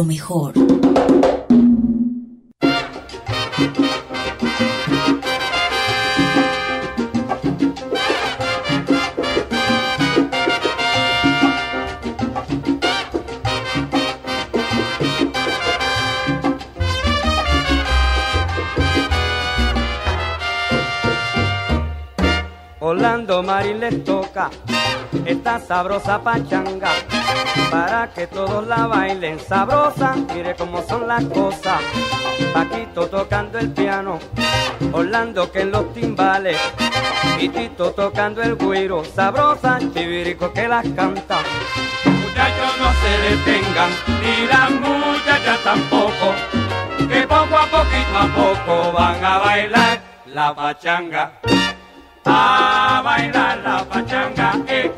lo mejor. Orlando Marín les toca esta sabrosa pachanga para que todos la bailen sabrosa. Mire cómo son las cosas. Paquito tocando el piano, Orlando que en los timbales, y Tito tocando el güiro, sabrosa, chivirico que las canta. Muchachos no se detengan, ni las muchachas tampoco, que poco a poquito a poco van a bailar la pachanga. A bailar la pachanga, eh,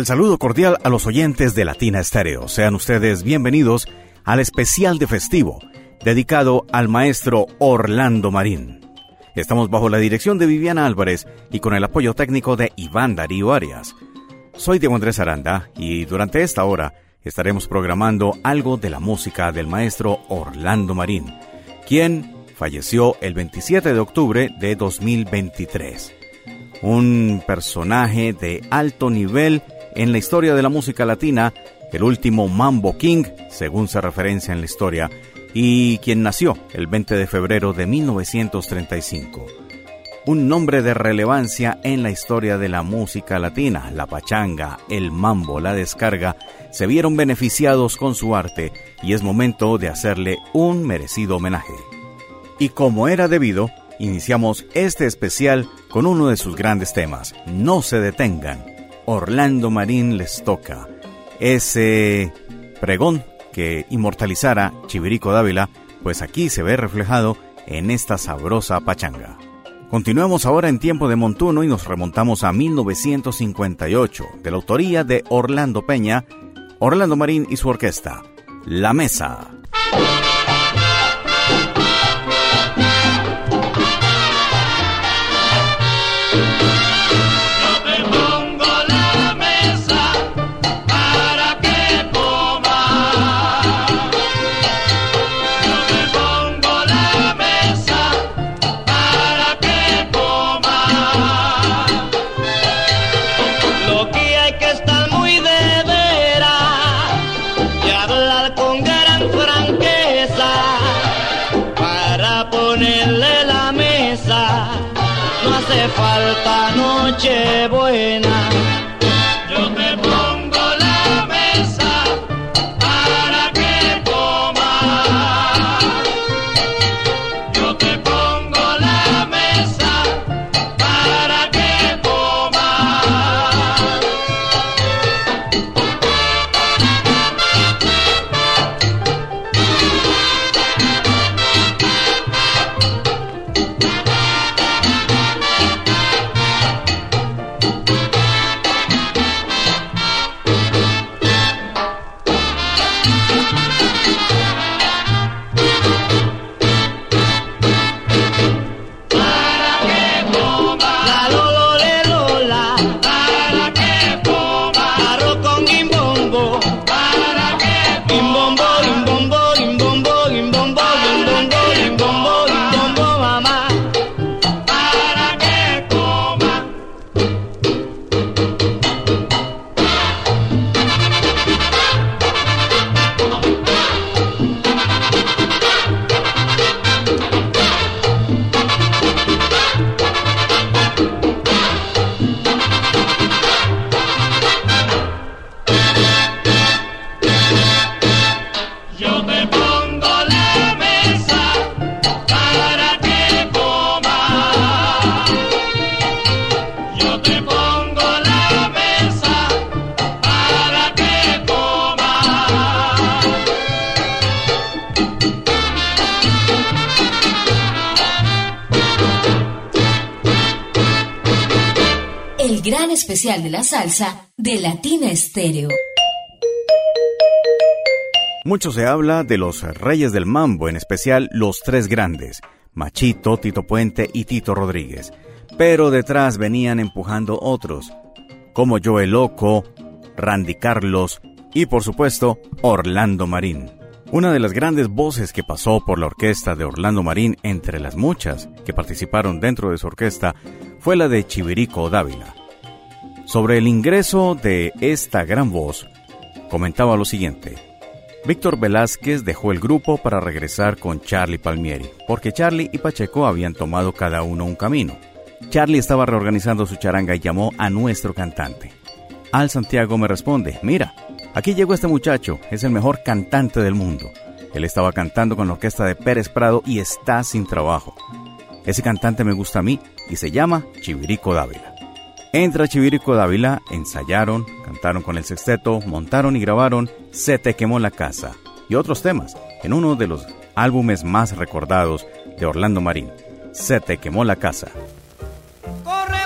Sal saludo cordial a los oyentes de Latina Estéreo. Sean ustedes bienvenidos al especial de festivo dedicado al maestro Orlando Marín. Estamos bajo la dirección de Viviana Álvarez y con el apoyo técnico de Iván Darío Arias. Soy Diego Andrés Aranda y durante esta hora estaremos programando algo de la música del maestro Orlando Marín, quien falleció el 27 de octubre de 2023. Un personaje de alto nivel en la historia de la música latina, el último Mambo King, según se referencia en la historia, y quien nació el 20 de febrero de 1935. Un nombre de relevancia en la historia de la música latina, la pachanga, el mambo, la descarga, se vieron beneficiados con su arte y es momento de hacerle un merecido homenaje. Y como era debido, iniciamos este especial con uno de sus grandes temas, No se detengan. Orlando Marín les toca. Ese pregón que inmortalizara Chivirico Dávila, pues aquí se ve reflejado en esta sabrosa pachanga. Continuemos ahora en tiempo de montuno y nos remontamos a 1958, de la autoría de Orlando Peña, Orlando Marín y su orquesta, La Mesa. La salsa de Latina Estéreo. Mucho se habla de los reyes del mambo, en especial los tres grandes, Machito, Tito Puente y Tito Rodríguez. Pero detrás venían empujando otros, como Joe Loco, Randy Carlos y por supuesto Orlando Marín. Una de las grandes voces que pasó por la orquesta de Orlando Marín entre las muchas que participaron dentro de su orquesta fue la de Chivirico Dávila. Sobre el ingreso de esta gran voz, comentaba lo siguiente. Víctor Velázquez dejó el grupo para regresar con Charlie Palmieri, porque Charlie y Pacheco habían tomado cada uno un camino. Charlie estaba reorganizando su charanga y llamó a nuestro cantante. Al Santiago me responde, mira, aquí llegó este muchacho, es el mejor cantante del mundo. Él estaba cantando con la orquesta de Pérez Prado y está sin trabajo. Ese cantante me gusta a mí y se llama Chivirico Dávila. Entra Chivirico Dávila, ensayaron, cantaron con el sexteto, montaron y grabaron Se te quemó la casa y otros temas en uno de los álbumes más recordados de Orlando Marín, Se te quemó la casa. Corre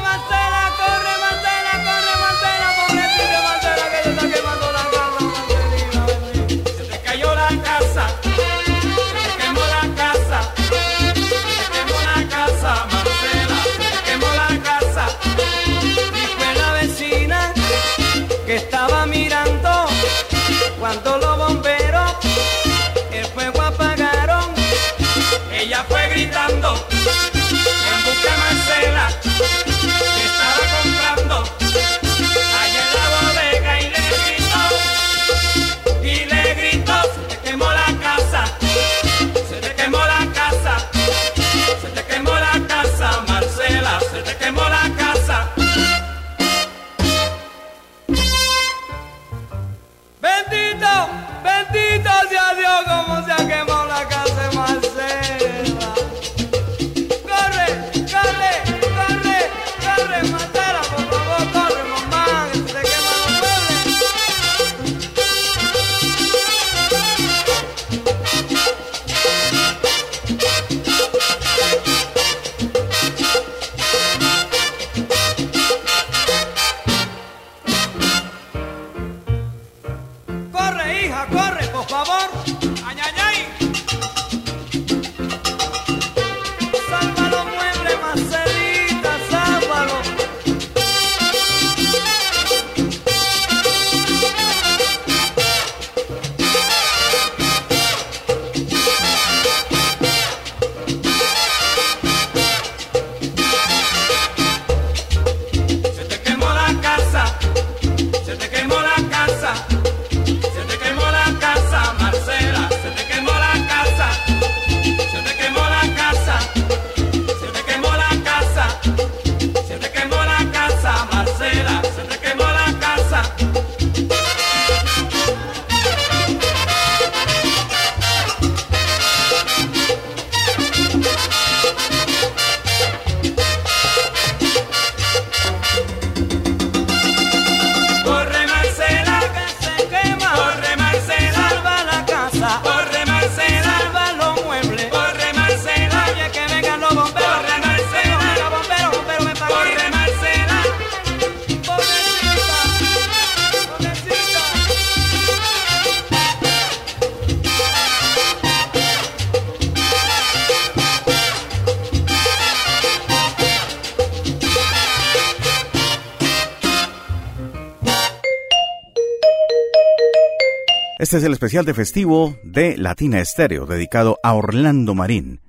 Este es el especial de festivo de Latina Estéreo dedicado a Orlando Marín,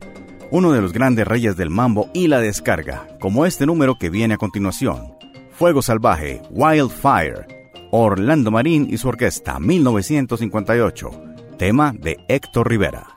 uno de los grandes reyes del mambo y la descarga, como este número que viene a continuación. Fuego Salvaje, Wildfire, Orlando Marín y su orquesta 1958, tema de Héctor Rivera.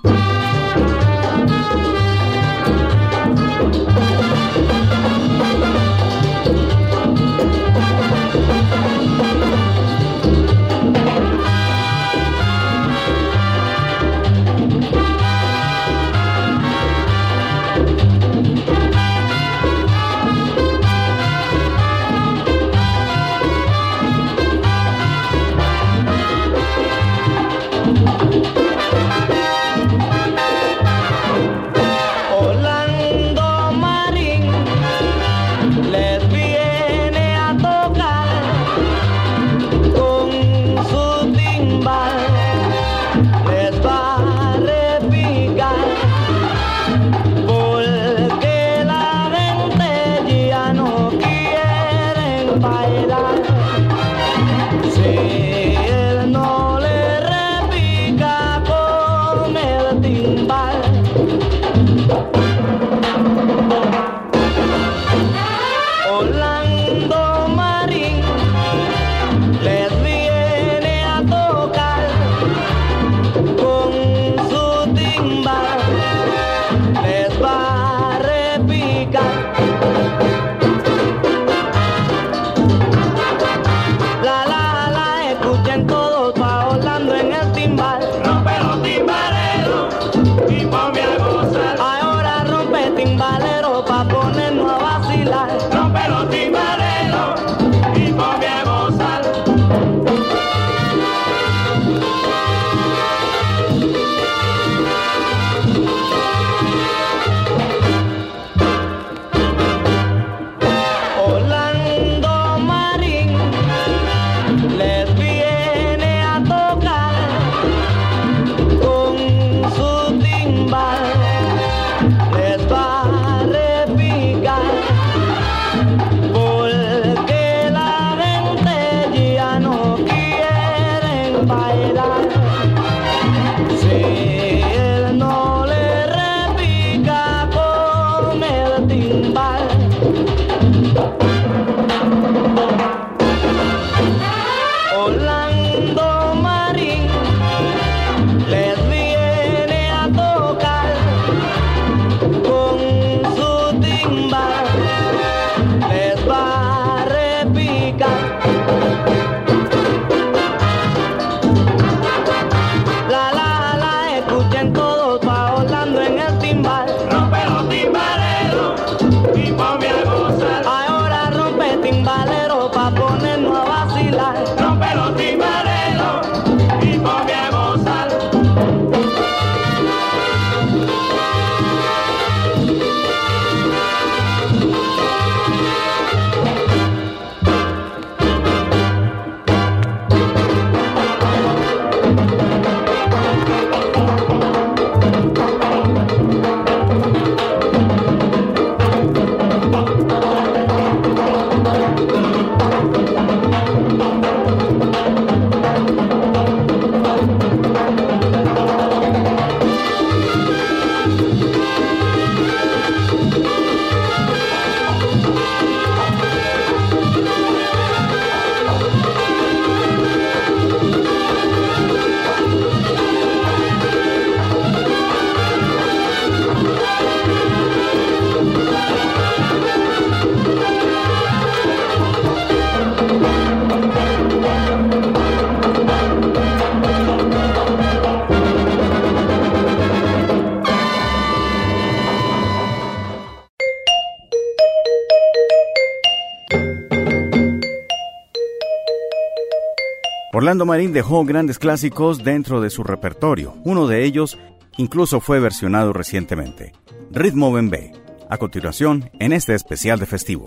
Orlando Marín dejó grandes clásicos dentro de su repertorio. Uno de ellos incluso fue versionado recientemente. Ritmo Bembe. A continuación, en este especial de festivo.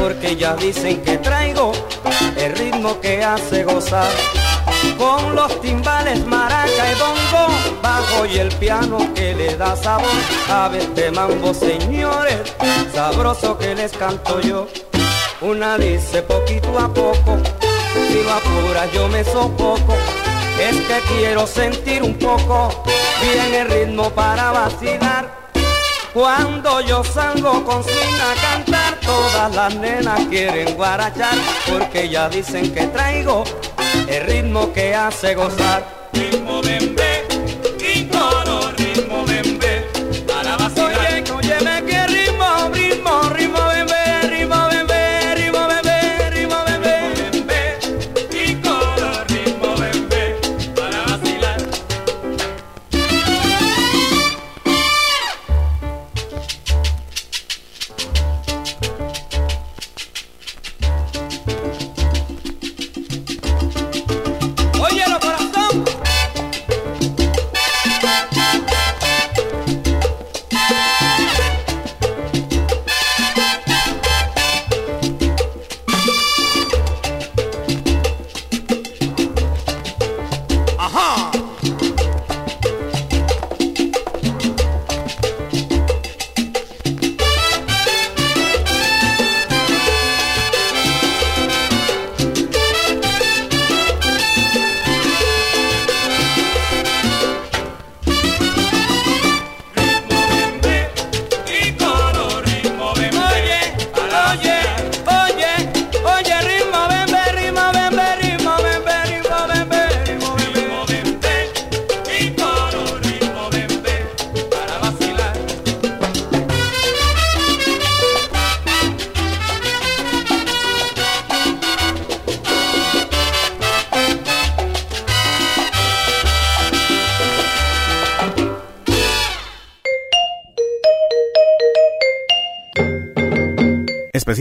Porque ya dicen que traigo el ritmo que hace gozar. Con los timbales, maraca y bongo, bajo y el piano que le da sabor a este mambo, señores, sabroso que les canto yo. Una dice poquito a poco, si lo apuras yo me sofoco, es que quiero sentir un poco bien el ritmo para vacilar. Cuando yo salgo con swing a cantar, todas las nenas quieren guarachar, porque ya dicen que traigo el ritmo que hace gozar. Ritmo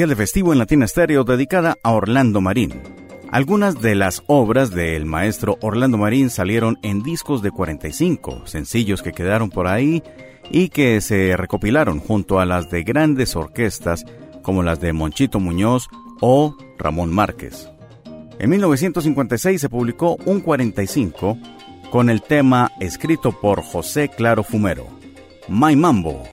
De festivo en Latina Estéreo dedicada a Orlando Marín. Algunas de las obras del maestro Orlando Marín salieron en discos de 45, sencillos que quedaron por ahí y que se recopilaron junto a las de grandes orquestas como las de Monchito Muñoz o Ramón Márquez. En 1956 se publicó un 45 con el tema escrito por José Claro Fumero, My Mambo.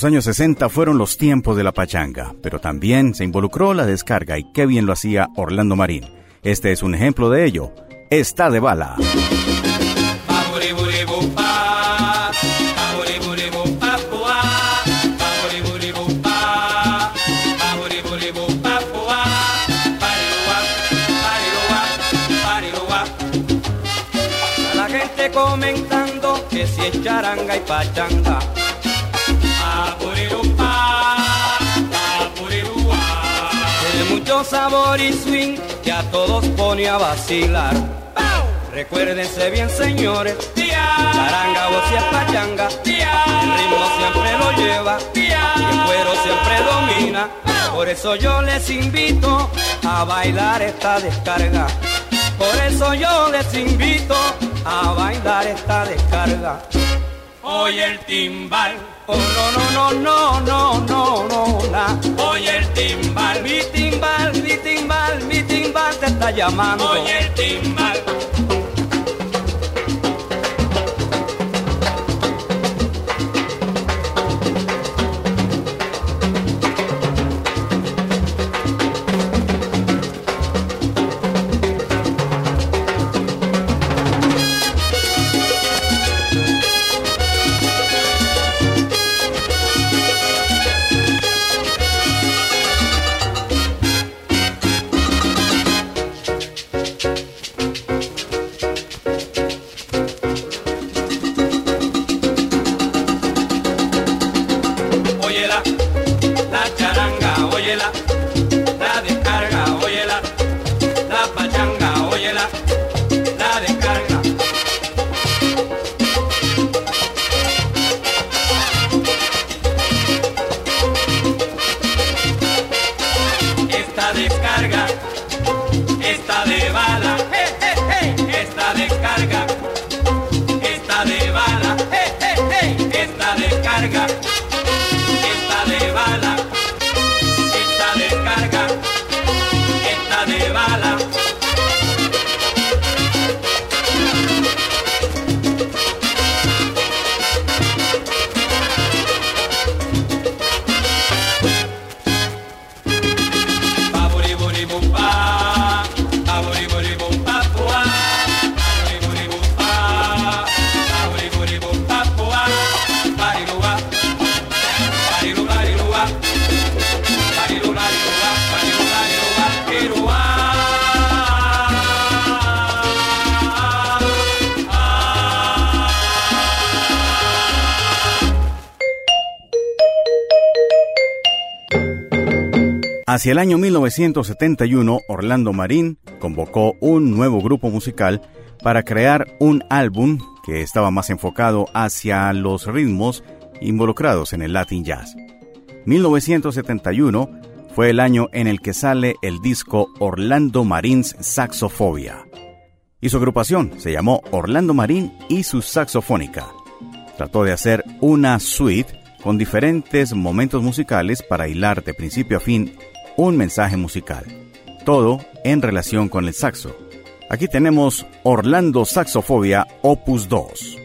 Los años 60 fueron los tiempos de la pachanga, pero también se involucró la descarga y qué bien lo hacía Orlando Marín. Este es un ejemplo de ello. Está de bala. La gente comentando que si es charanga y pachanga. Sabor y swing que a todos pone a vacilar. Recuérdense bien, señores, charanga o si es pachanga, el ritmo siempre lo lleva el cuero siempre domina. Por eso yo les invito a bailar esta descarga. Por eso yo les invito a bailar esta descarga. Oye el timbal, Oh no no no no no no no oye el timbal, Mi timbal, mi timbal, mi timbal te está llamando. oye el timbal. Hacia el año 1971, Orlando Marín convocó un nuevo grupo musical para crear un álbum que estaba más enfocado hacia los ritmos involucrados en el Latin Jazz. 1971 fue el año en el que sale el disco Orlando Marín's Saxofobia. Y su agrupación se llamó Orlando Marín y su Saxofónica. Trató de hacer una suite con diferentes momentos musicales para hilar de principio a fin un mensaje musical. Todo en relación con el saxo. Aquí tenemos Orlando Saxofobia Opus 2.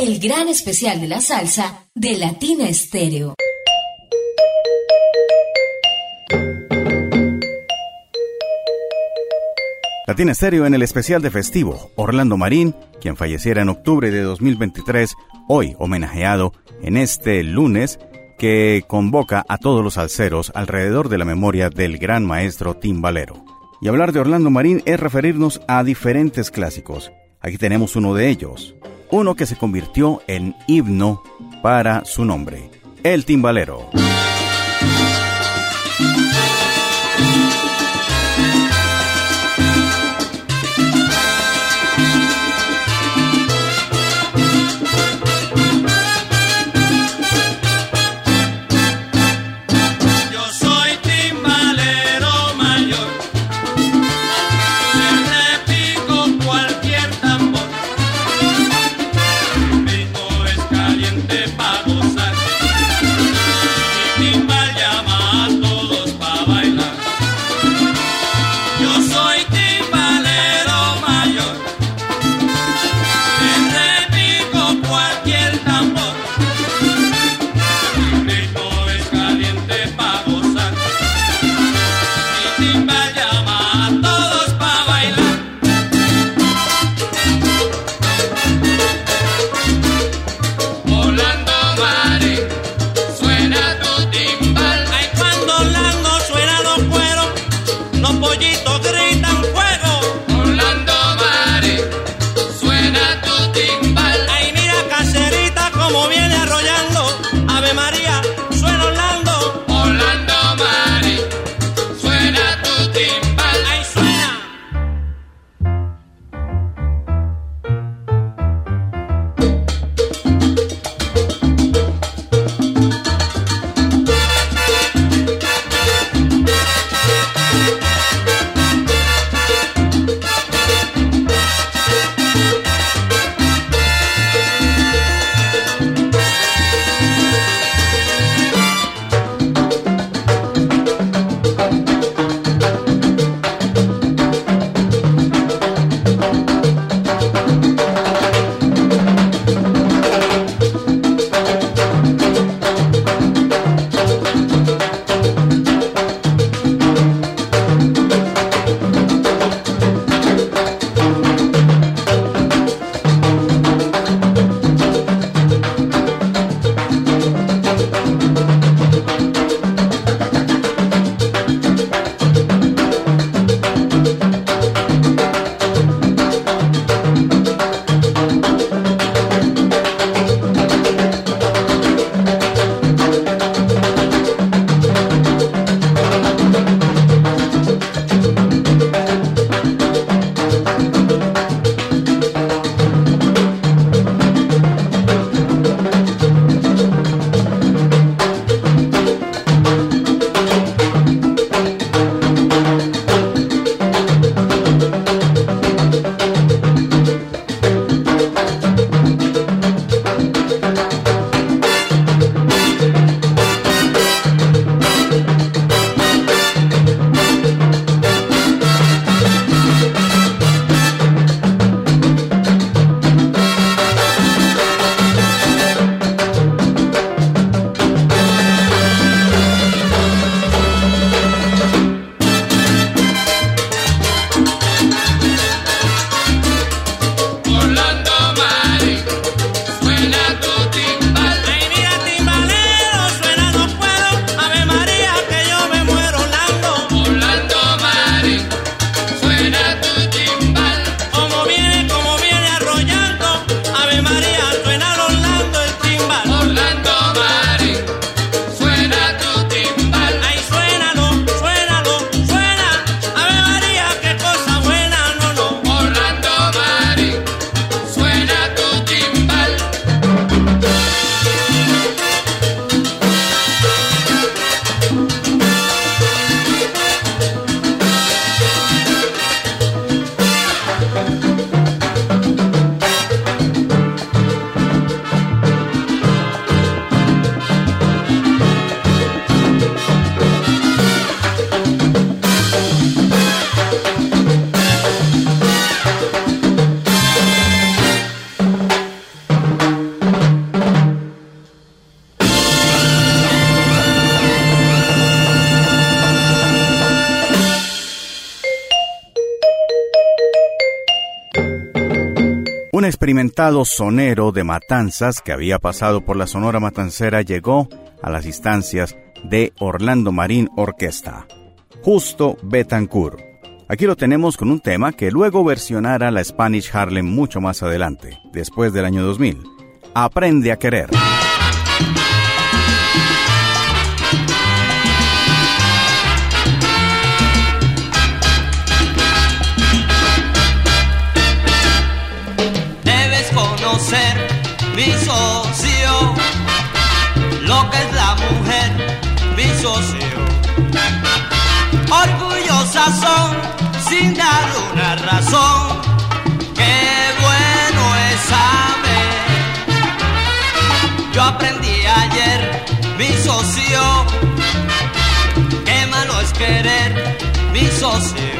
El gran especial de la salsa de Latina Estéreo. Latina Estéreo en el especial de festivo. Orlando Marín, quien falleciera en octubre de 2023, hoy homenajeado en este lunes que convoca a todos los alceros alrededor de la memoria del gran maestro timbalero. Y hablar de Orlando Marín es referirnos a diferentes clásicos. Aquí tenemos uno de ellos, uno que se convirtió en himno para su nombre, el timbalero. Experimentado sonero de Matanzas que había pasado por la Sonora Matancera llegó a las instancias de Orlando Marín Orquesta. Justo Betancourt. Aquí lo tenemos con un tema que luego versionara la Spanish Harlem mucho más adelante, después del año 2000. Aprende a querer. Mi socio, lo que es la mujer, mi socio. Orgullosas son sin dar una razón. Qué bueno es saber. Yo aprendí ayer, mi socio. Qué malo es querer, mi socio.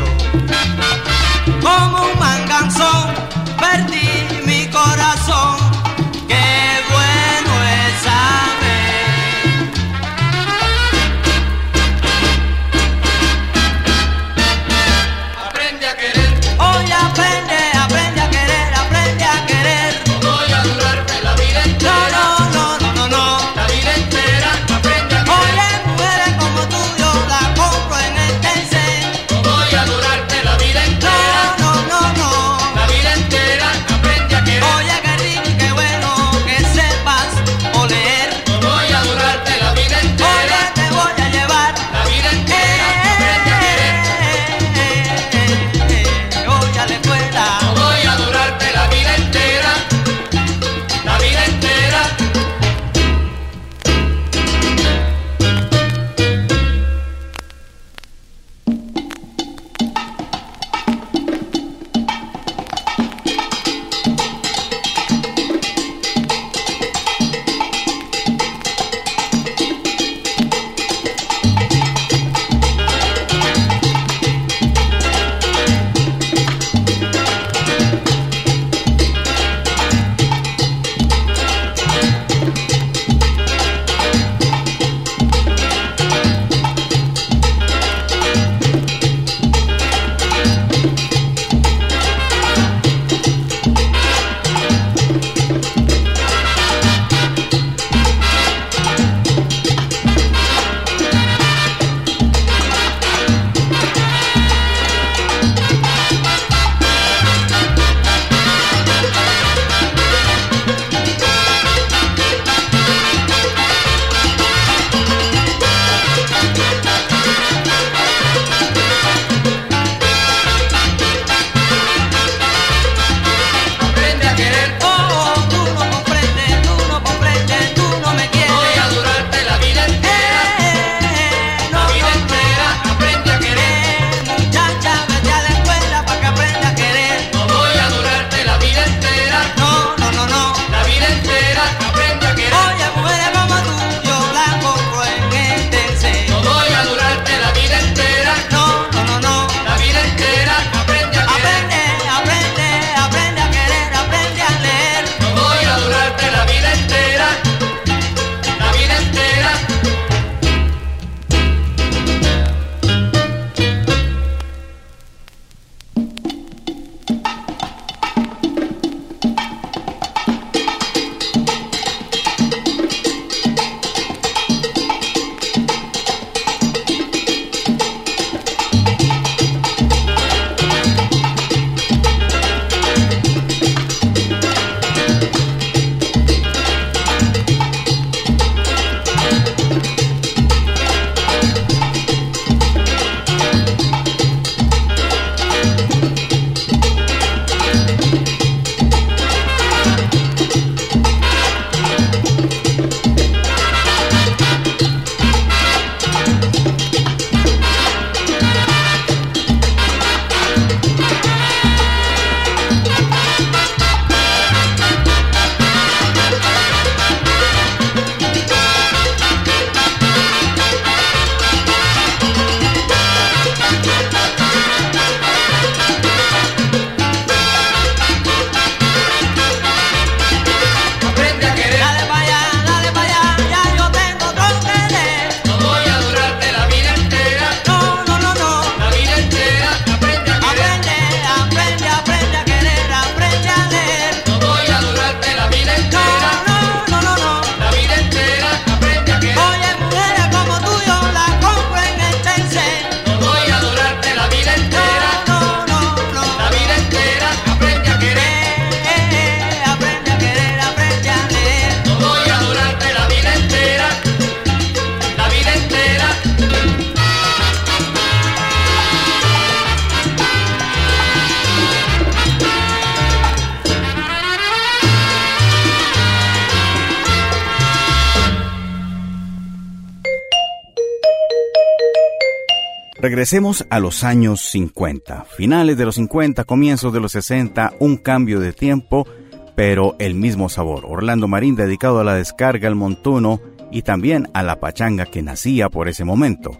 Regresemos a los años 50, finales de los 50, comienzos de los 60, un cambio de tiempo, pero el mismo sabor. Orlando Marín dedicado a la descarga, al montuno y también a la pachanga que nacía por ese momento.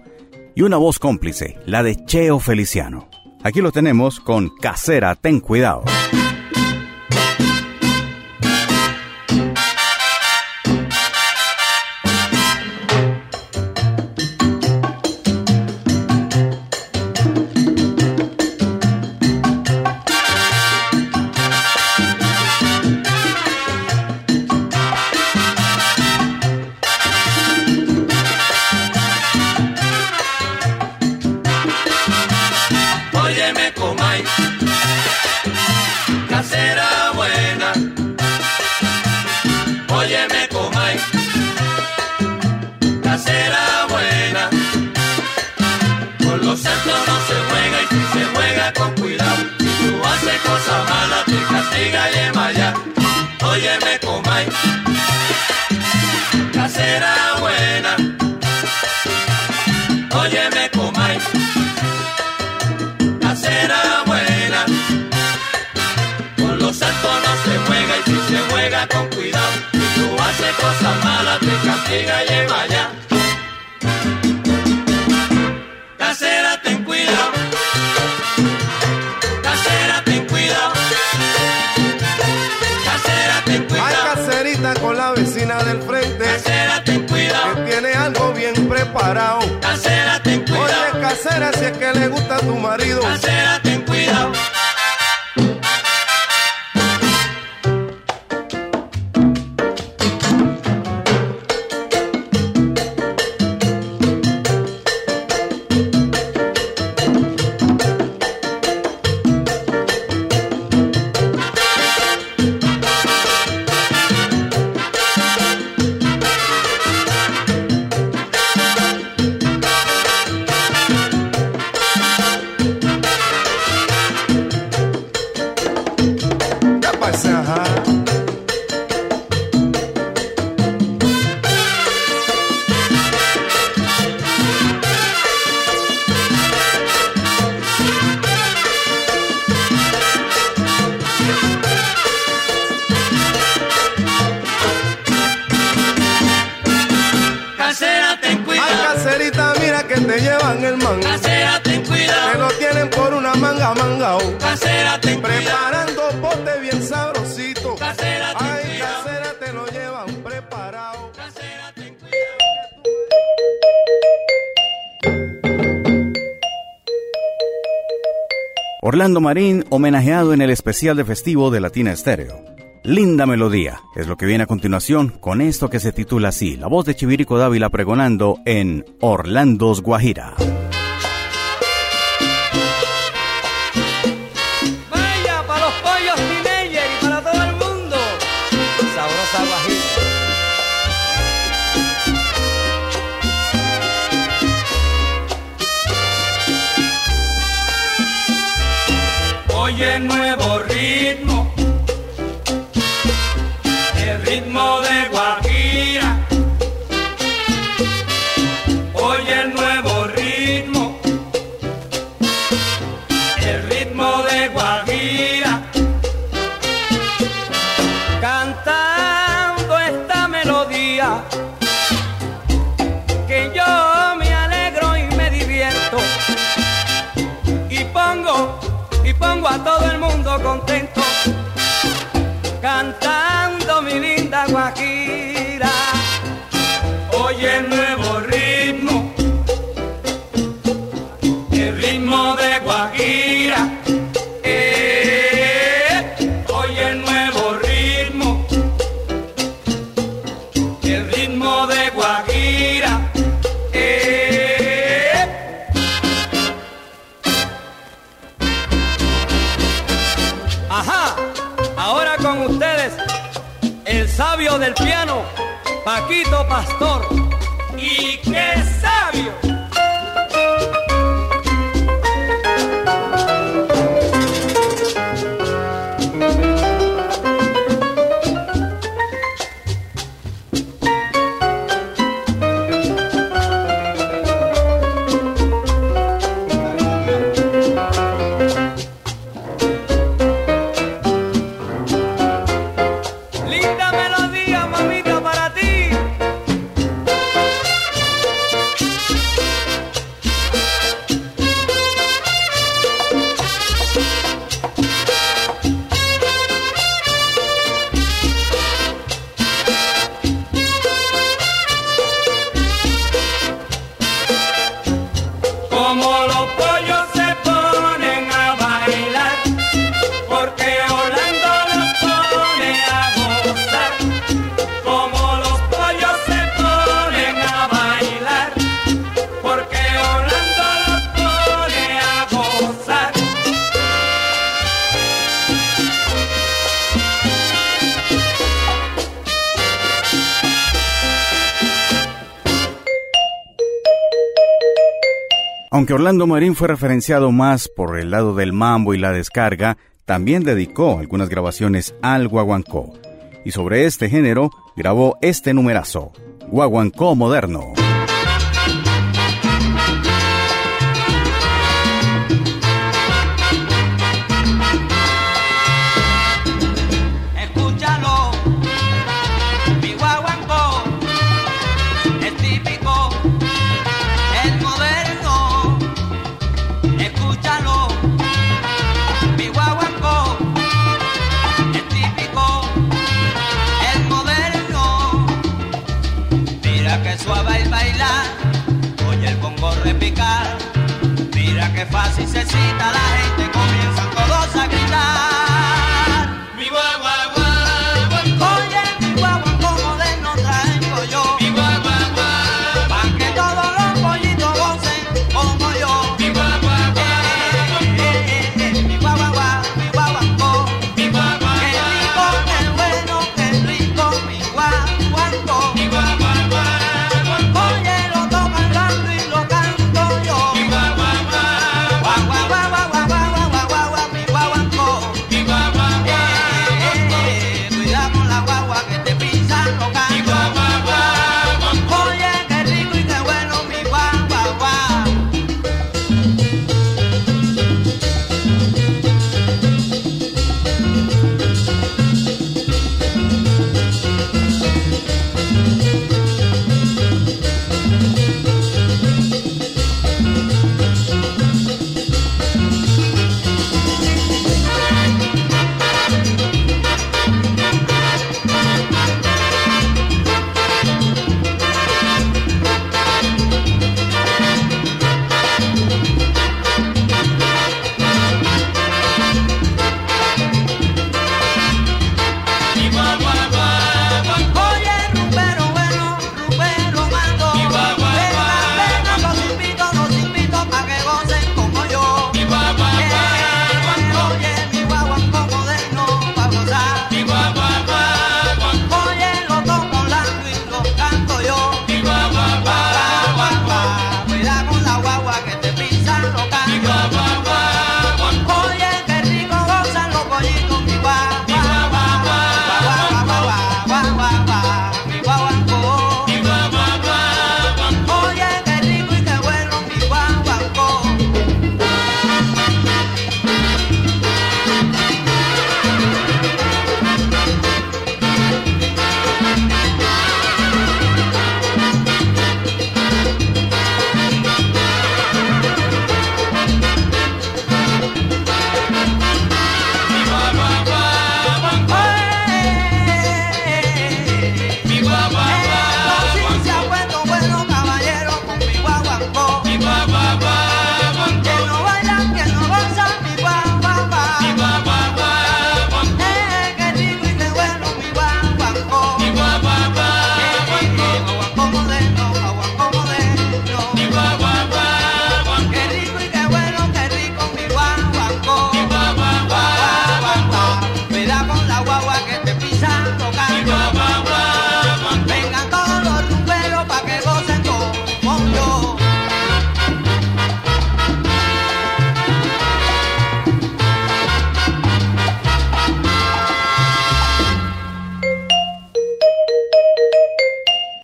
Y una voz cómplice, la de Cheo Feliciano. Aquí lo tenemos con Casera, ten cuidado. Vaya. Casera ten cuidado. Casera ten cuidado. Casera ten Hay cuidado. caserita con la vecina del frente Casera ten que cuidado. tiene algo bien preparado. Casera ten Oye, cuidado. casera, si es que le gusta a tu marido. Casera ten Orlando Marín homenajeado en el especial de festivo de Latina Estéreo. Linda melodía es lo que viene a continuación con esto que se titula así, la voz de Chivirico Dávila pregonando en Orlando's Guajira. Oye nuevo ritmo, el ritmo de Aunque Orlando Marín fue referenciado más por el lado del mambo y la descarga, también dedicó algunas grabaciones al guaguancó. Y sobre este género grabó este numerazo, Guaguancó Moderno.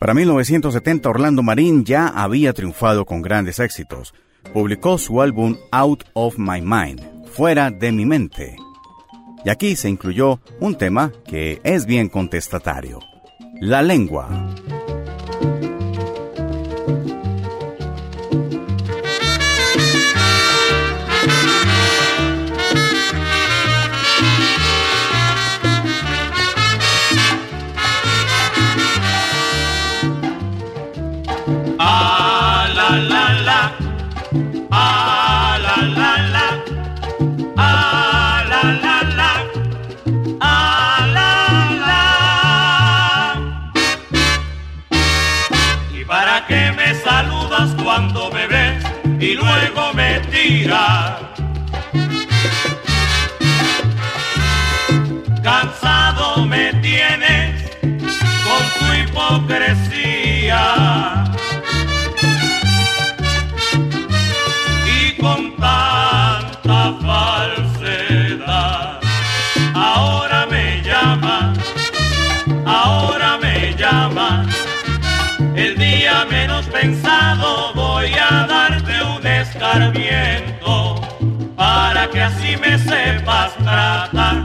Para 1970 Orlando Marín ya había triunfado con grandes éxitos. Publicó su álbum Out of My Mind, Fuera de mi mente. Y aquí se incluyó un tema que es bien contestatario, la lengua. Cansado me tienes con tu hipocresía. Y con tanta falsedad. Ahora me llama, ahora me llama. El día menos pensado para que así me sepas tratar.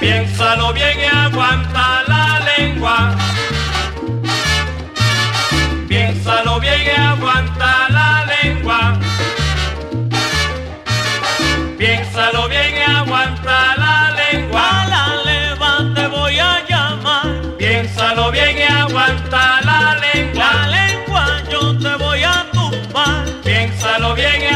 Piénsalo bien y aguanta la lengua. Piénsalo bien,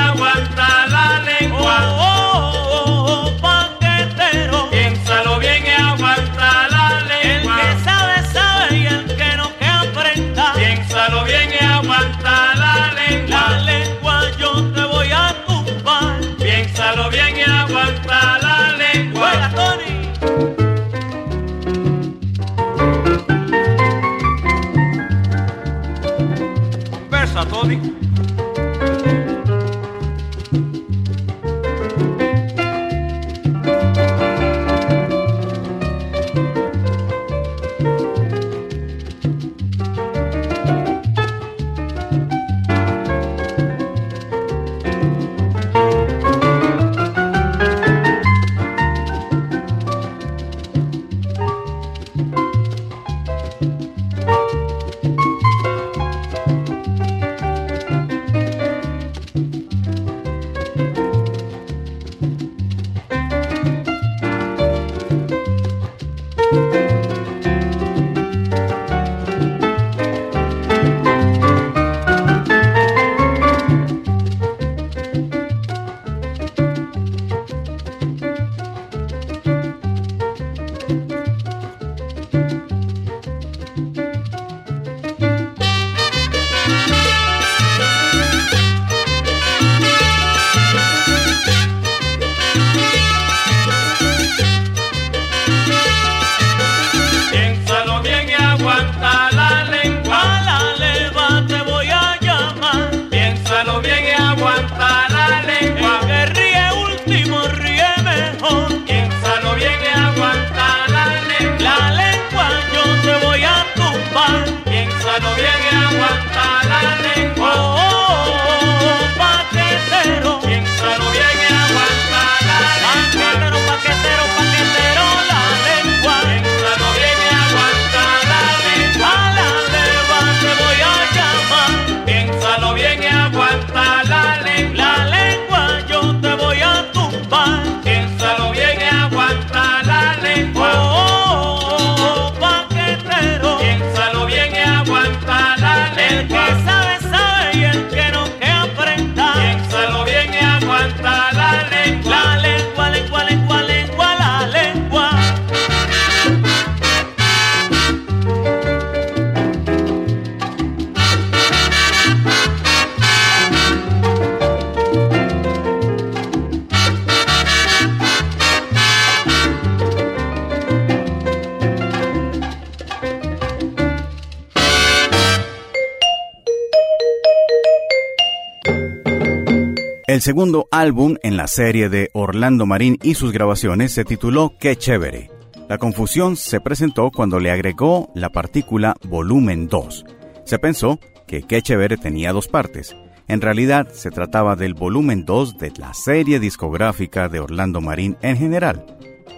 El segundo álbum en la serie de Orlando Marín y sus grabaciones se tituló Qué chévere. La confusión se presentó cuando le agregó la partícula volumen 2. Se pensó que Qué chévere tenía dos partes. En realidad se trataba del volumen 2 de la serie discográfica de Orlando Marín en general.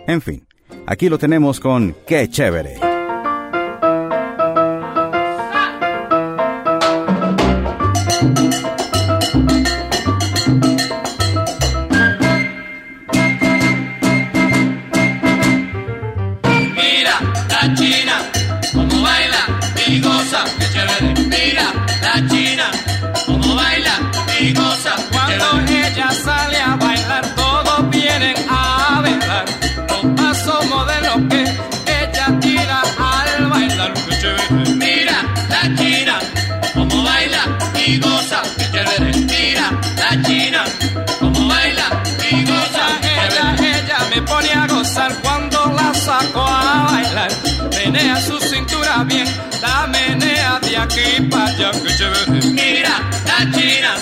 En fin, aquí lo tenemos con Qué chévere. bien, la menea de aquí para allá, que chévere. Mira la china,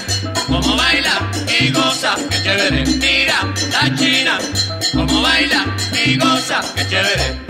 cómo baila y goza, que chévere. Mira la china, cómo baila y goza, que chévere.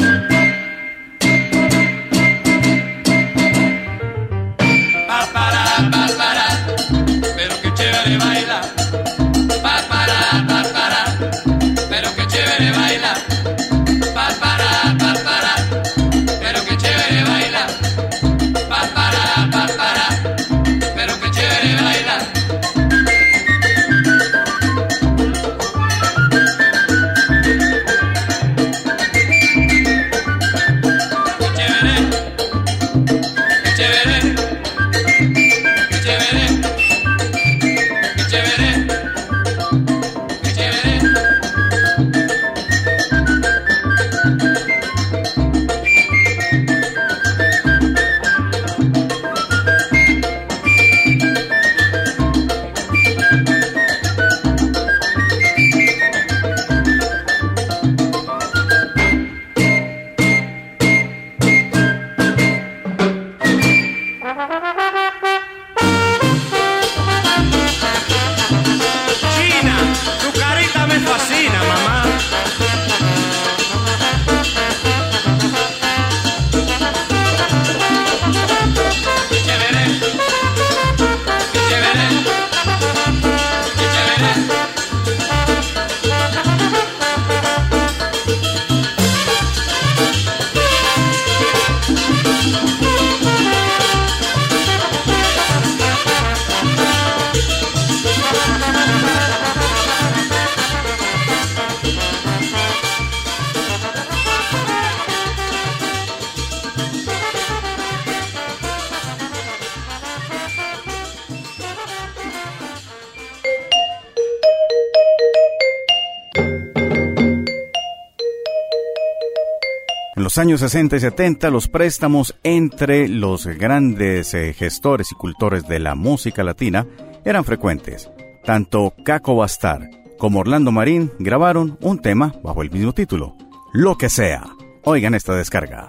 Los años 60 y 70 los préstamos entre los grandes eh, gestores y cultores de la música latina eran frecuentes. Tanto Caco Bastar como Orlando Marín grabaron un tema bajo el mismo título, Lo que sea. Oigan esta descarga.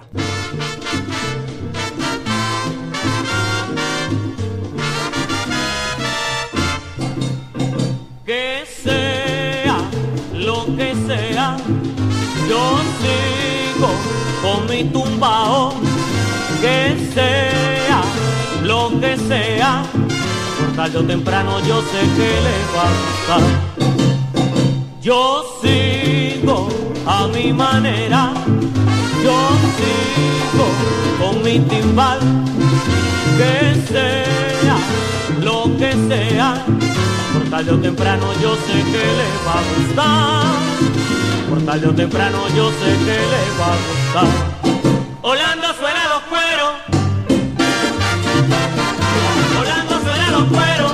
Mi tumbao. Que sea lo que sea, por tarde o temprano yo sé que le va a gustar. Yo sigo a mi manera, yo sigo con mi timbal. Que sea lo que sea, por tarde o temprano yo sé que le va a gustar. Por tarde o temprano yo sé que le va a gustar. Orlando suena los cueros. Orlando suena los cueros.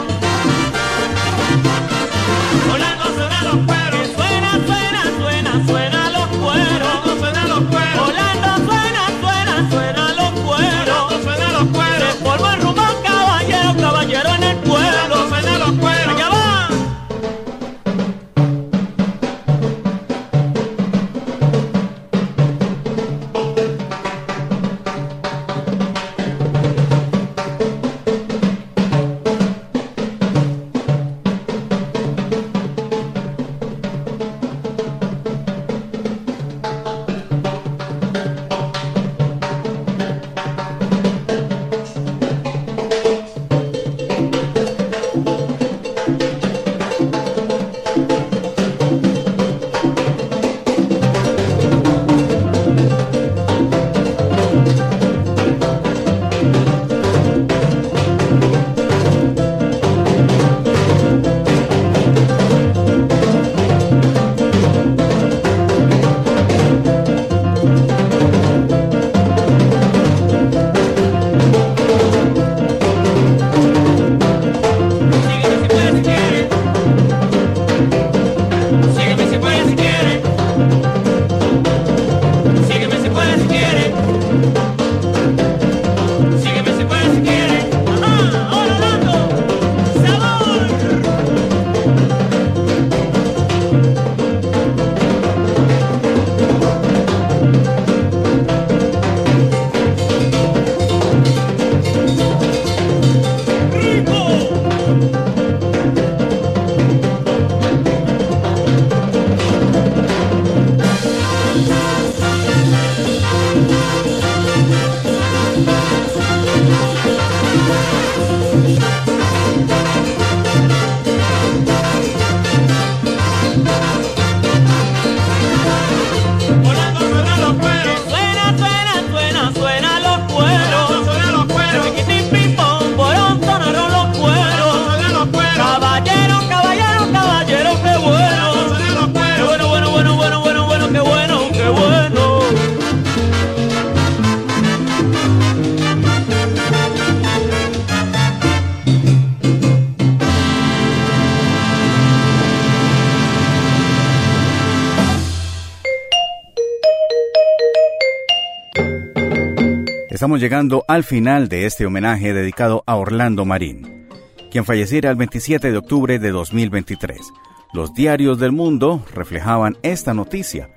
Estamos llegando al final de este homenaje dedicado a Orlando Marín, quien falleciera el 27 de octubre de 2023. Los diarios del mundo reflejaban esta noticia.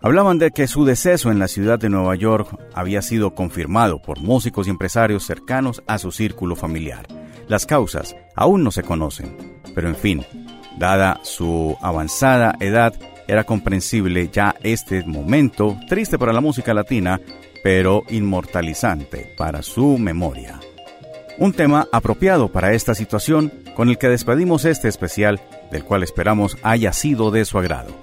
Hablaban de que su deceso en la ciudad de Nueva York había sido confirmado por músicos y empresarios cercanos a su círculo familiar. Las causas aún no se conocen, pero en fin, dada su avanzada edad, era comprensible ya este momento, triste para la música latina, pero inmortalizante para su memoria. Un tema apropiado para esta situación con el que despedimos este especial, del cual esperamos haya sido de su agrado.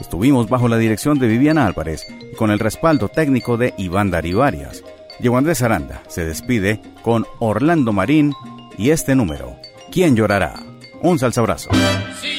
Estuvimos bajo la dirección de Viviana Álvarez y con el respaldo técnico de Iván Darivarias. Diego Andrés Aranda se despide con Orlando Marín y este número, ¿Quién llorará? Un salsa abrazo. Si